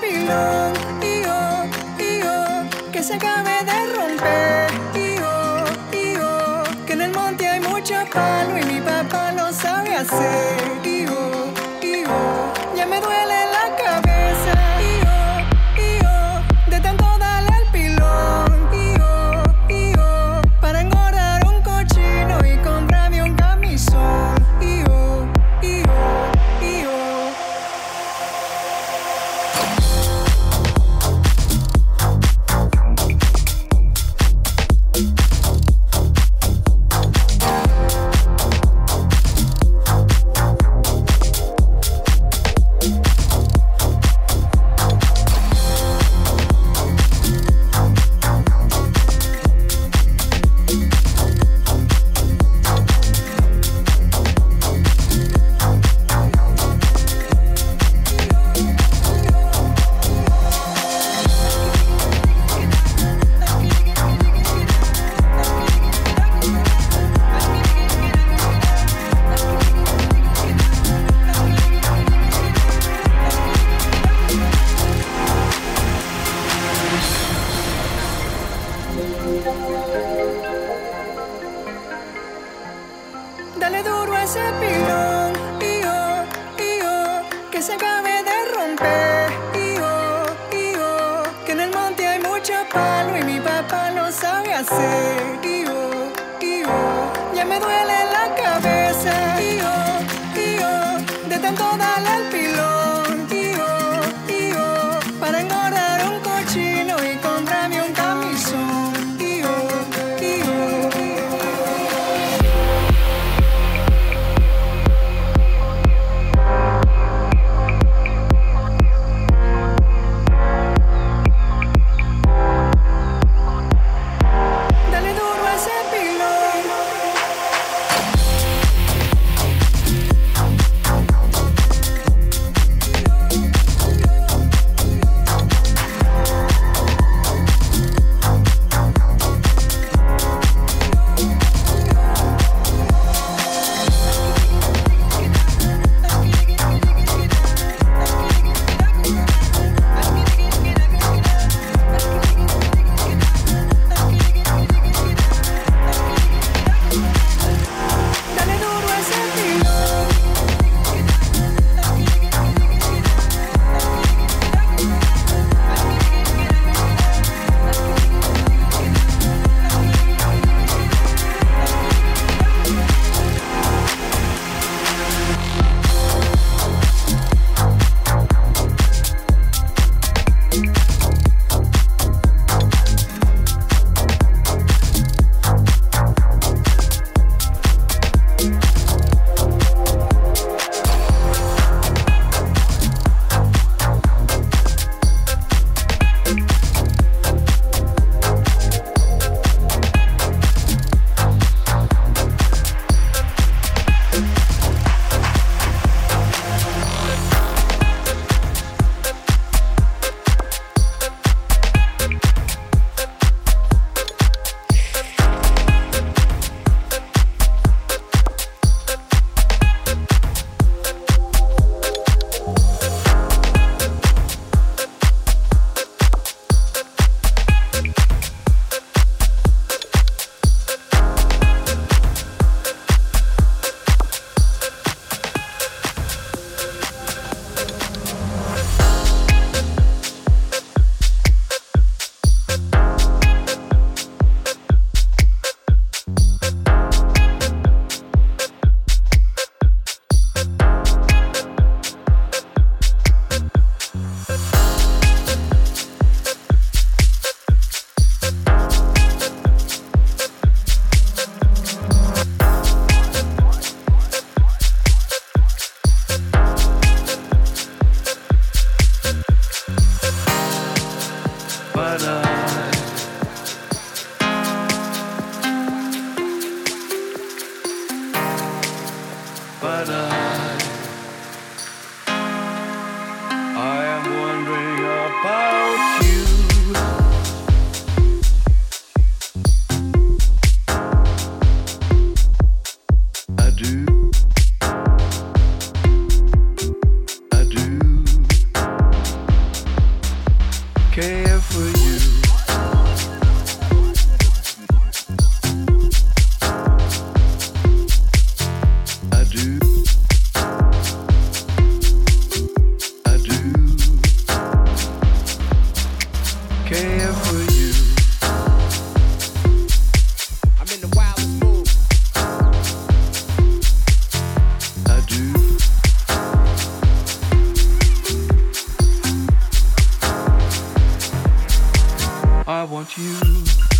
pilón, y oh, y oh, que se acabe de romper, y oh, y oh, que en el monte hay mucho palo y mi papá lo sabe hacer. I want you.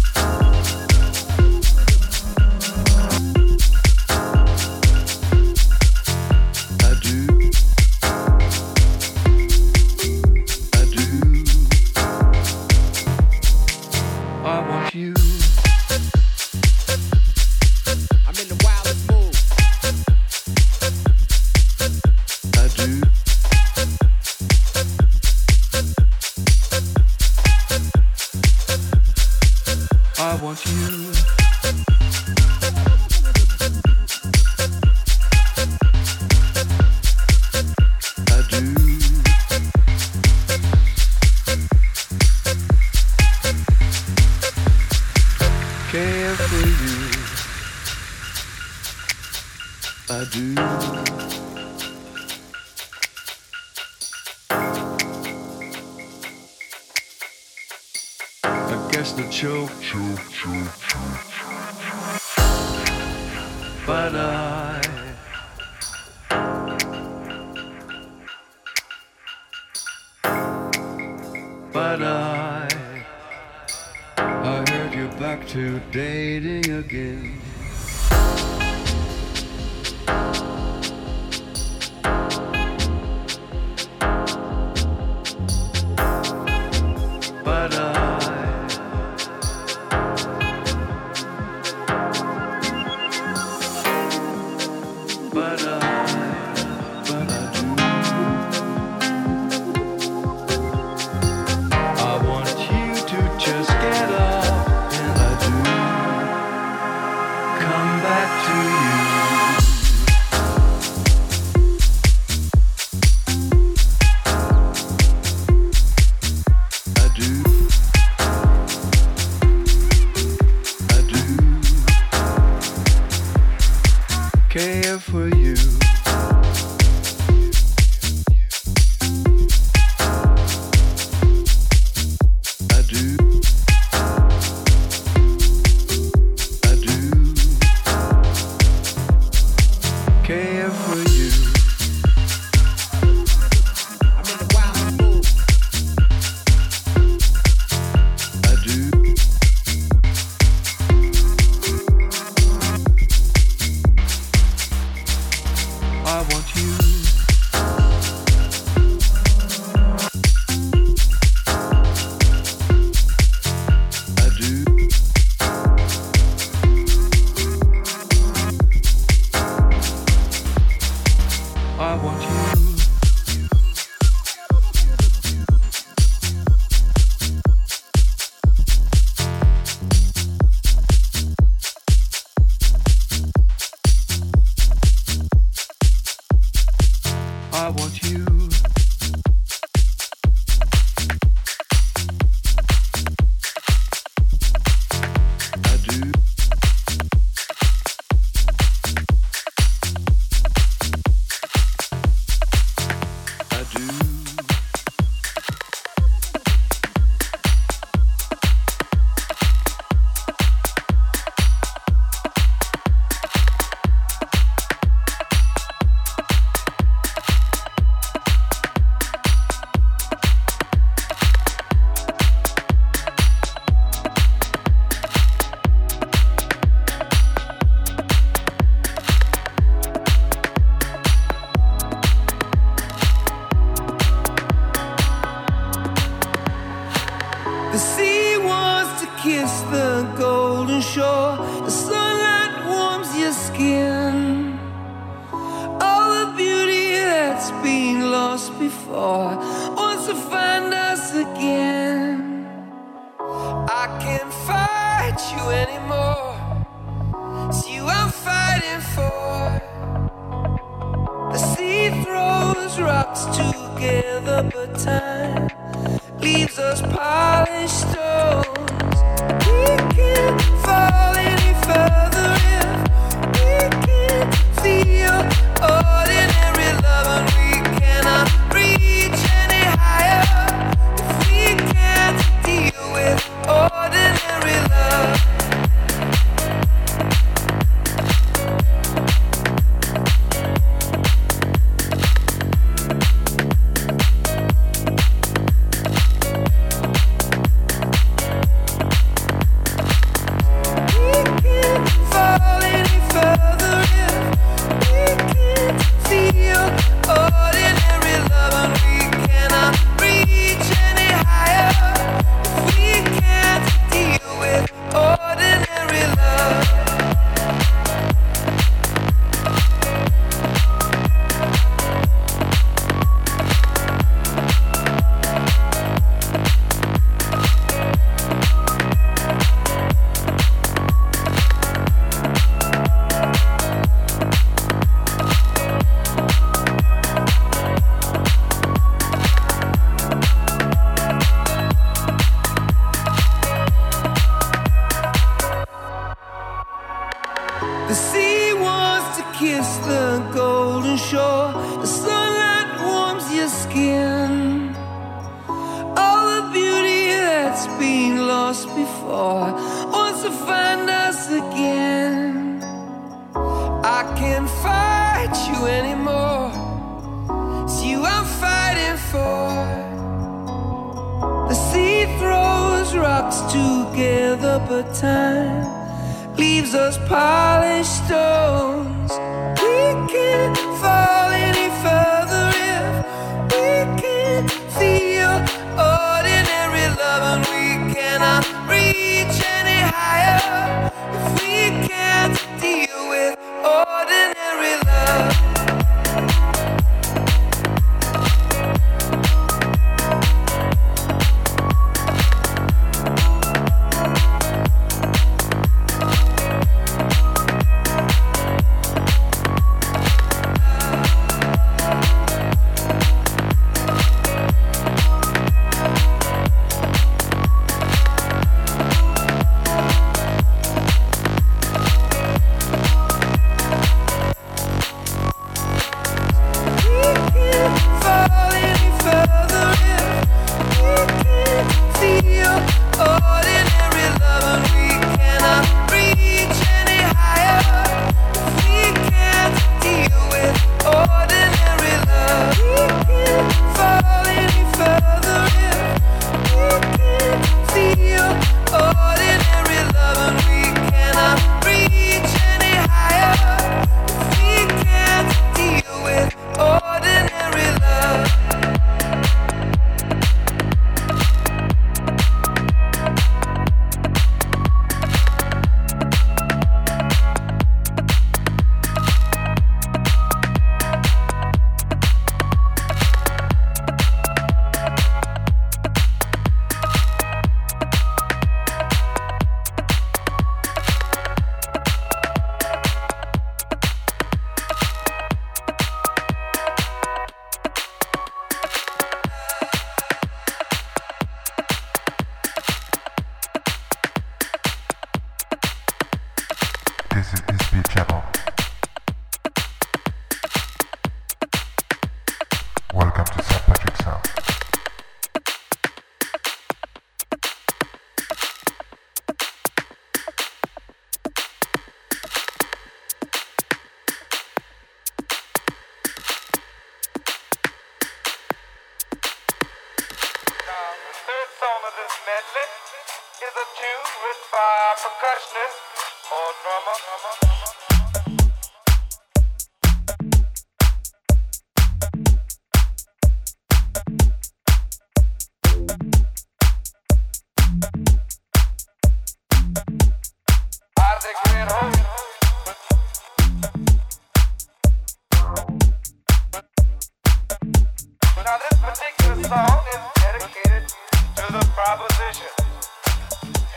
proposition.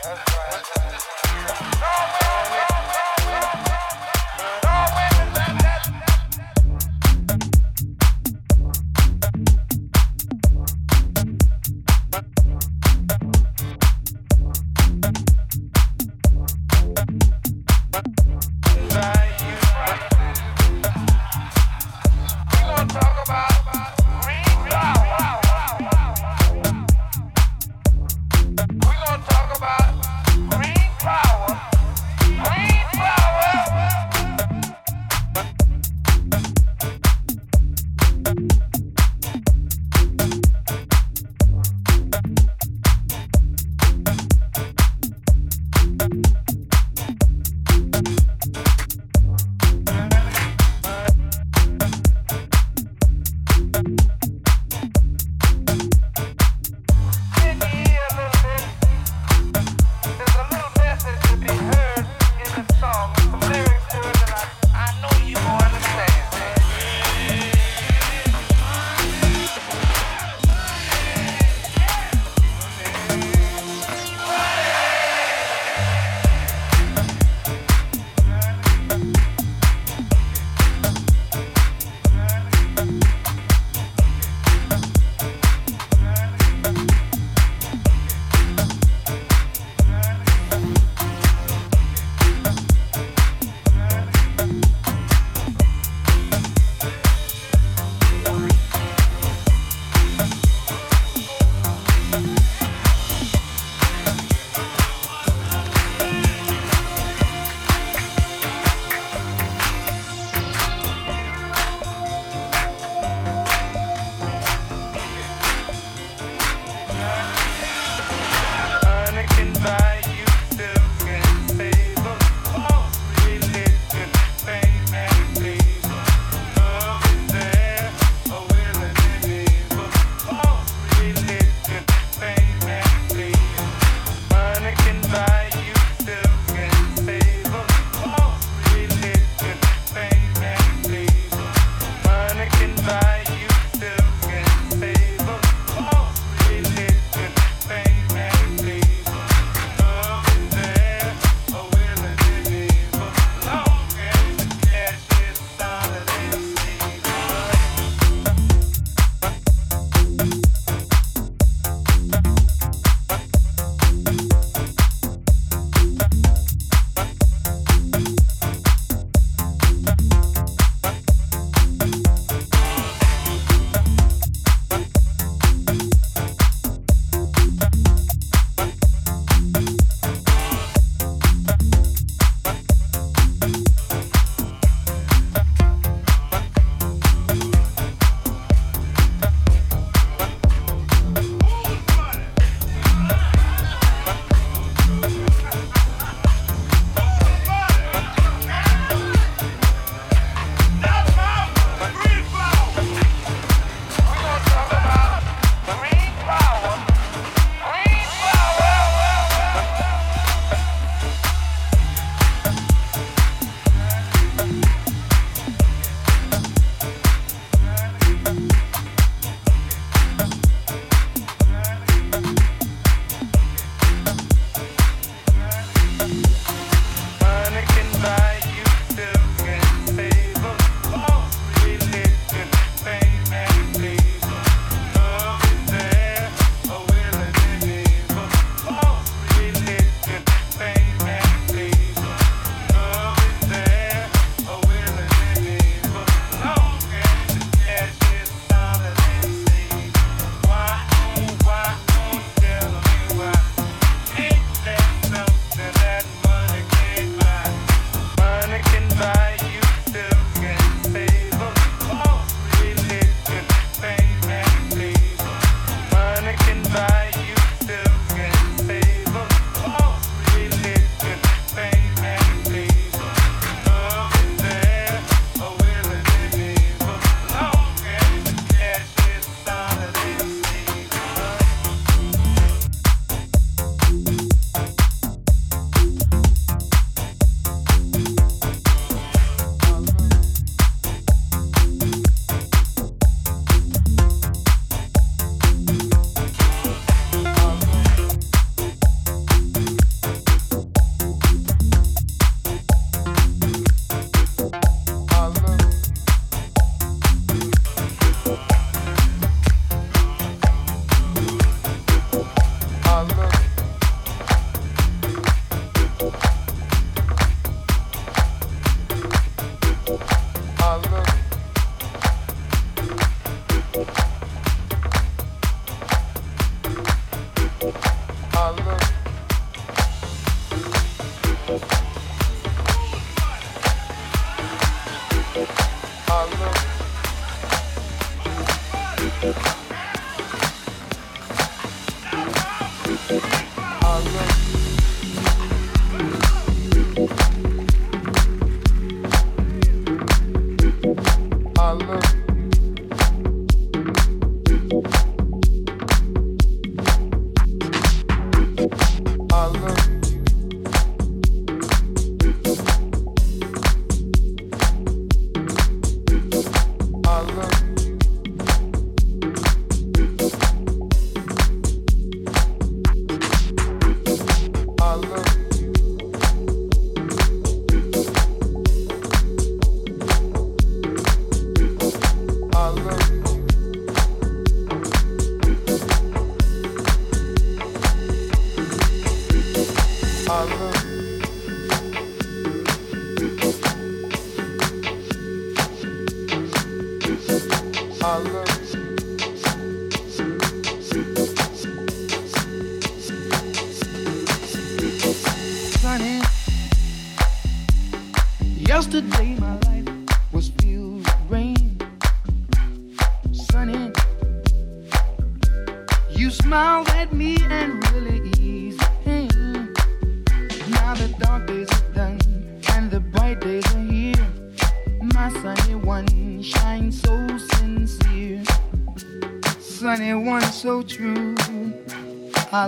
That's right. That's right. No, no, no,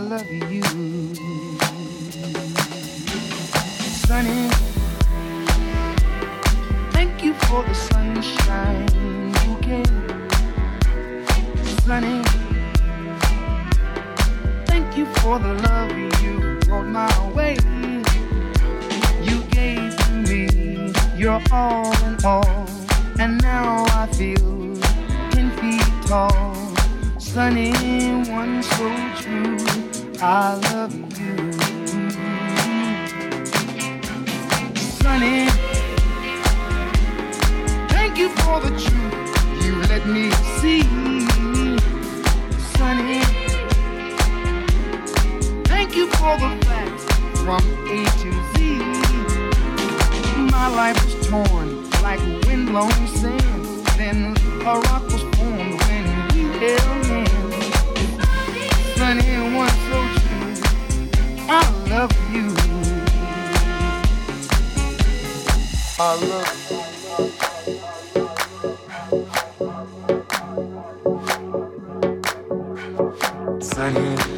love you. Sunny, thank you for the sunshine you gave. Sunny, thank you for the love you brought my way. You gave to me your all in all, and now I feel ten feet tall sunny one so true. I love you. Sunny. thank you for the truth you let me see. Sunny. thank you for the facts from A to Z. My life was torn like windblown sand. Then a rock was formed when you held me, Sunny. one of you. I love you.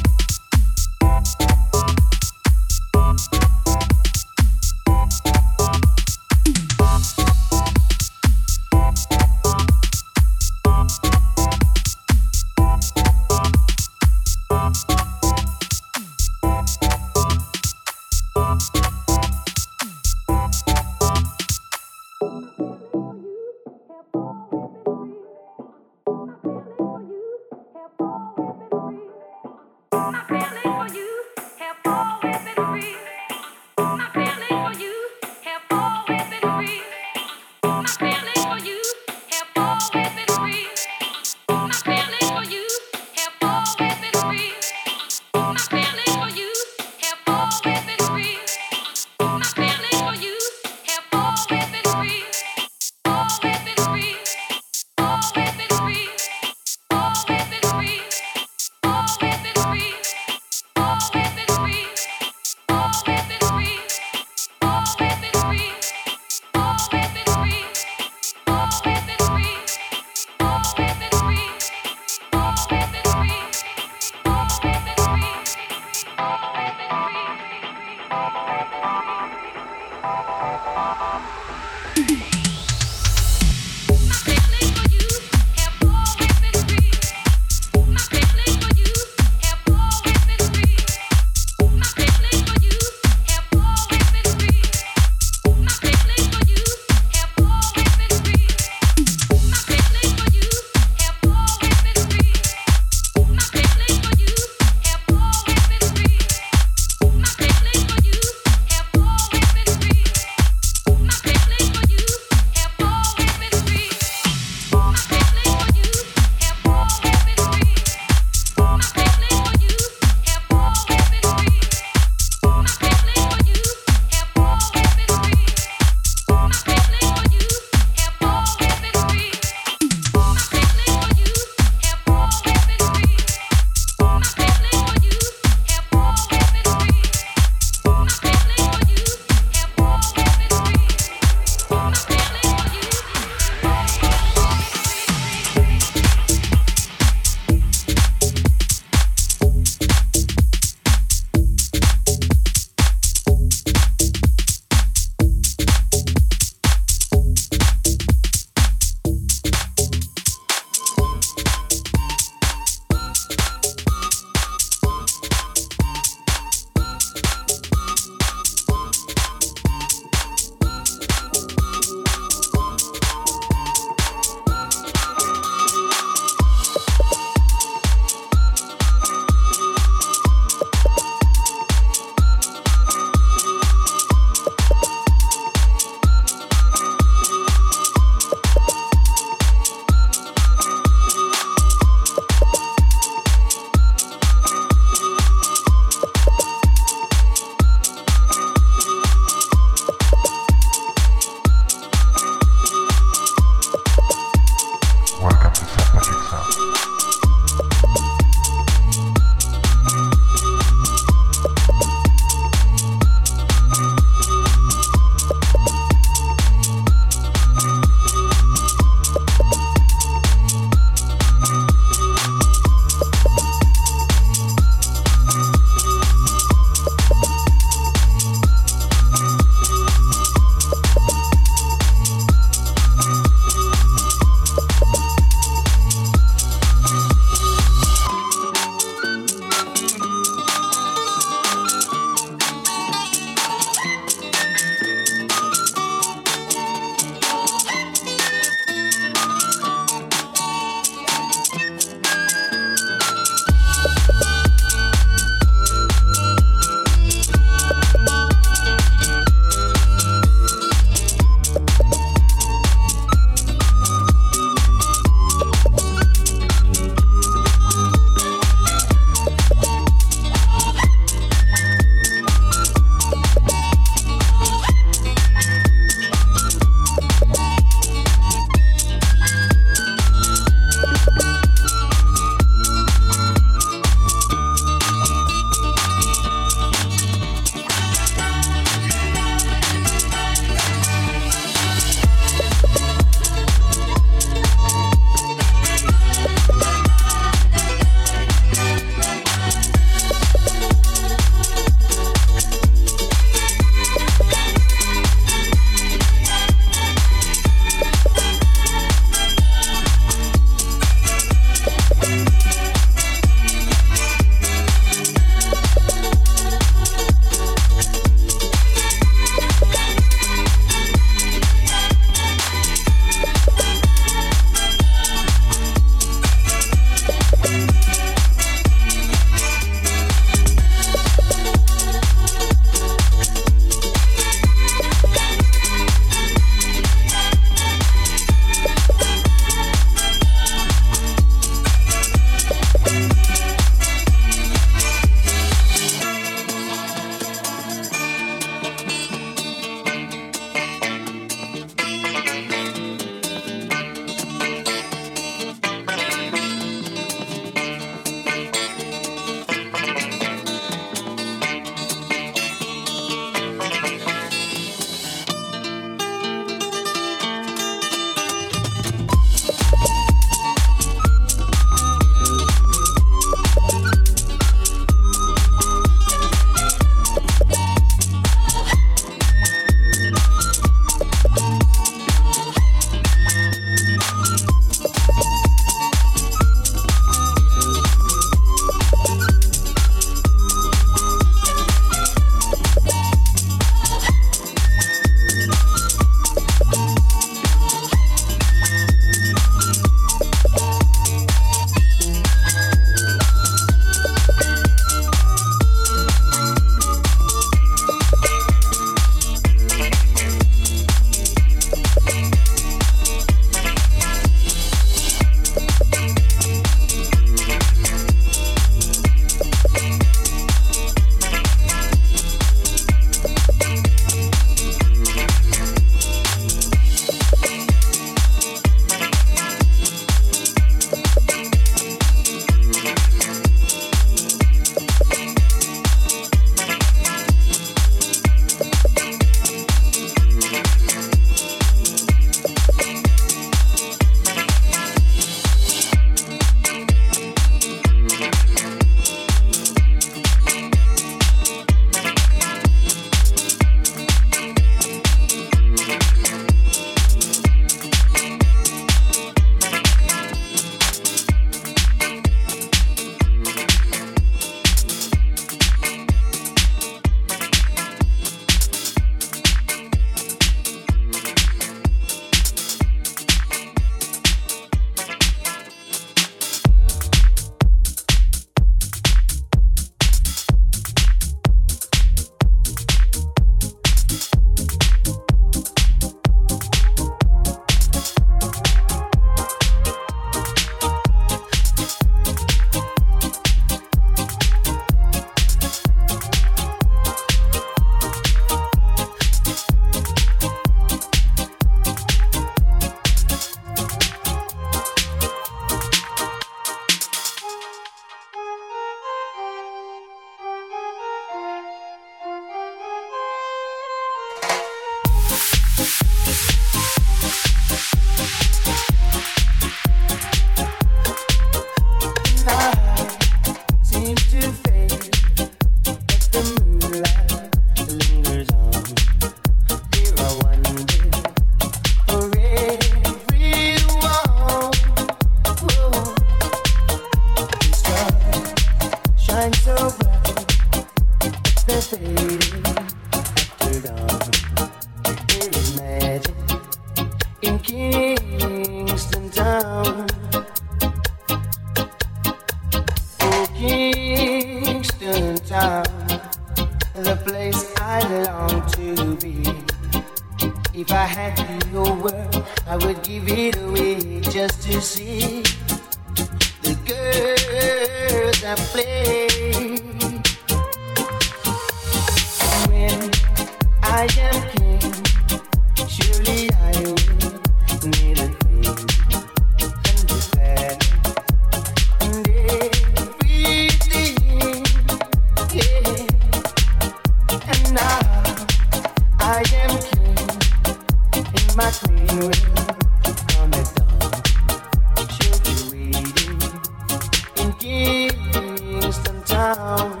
down.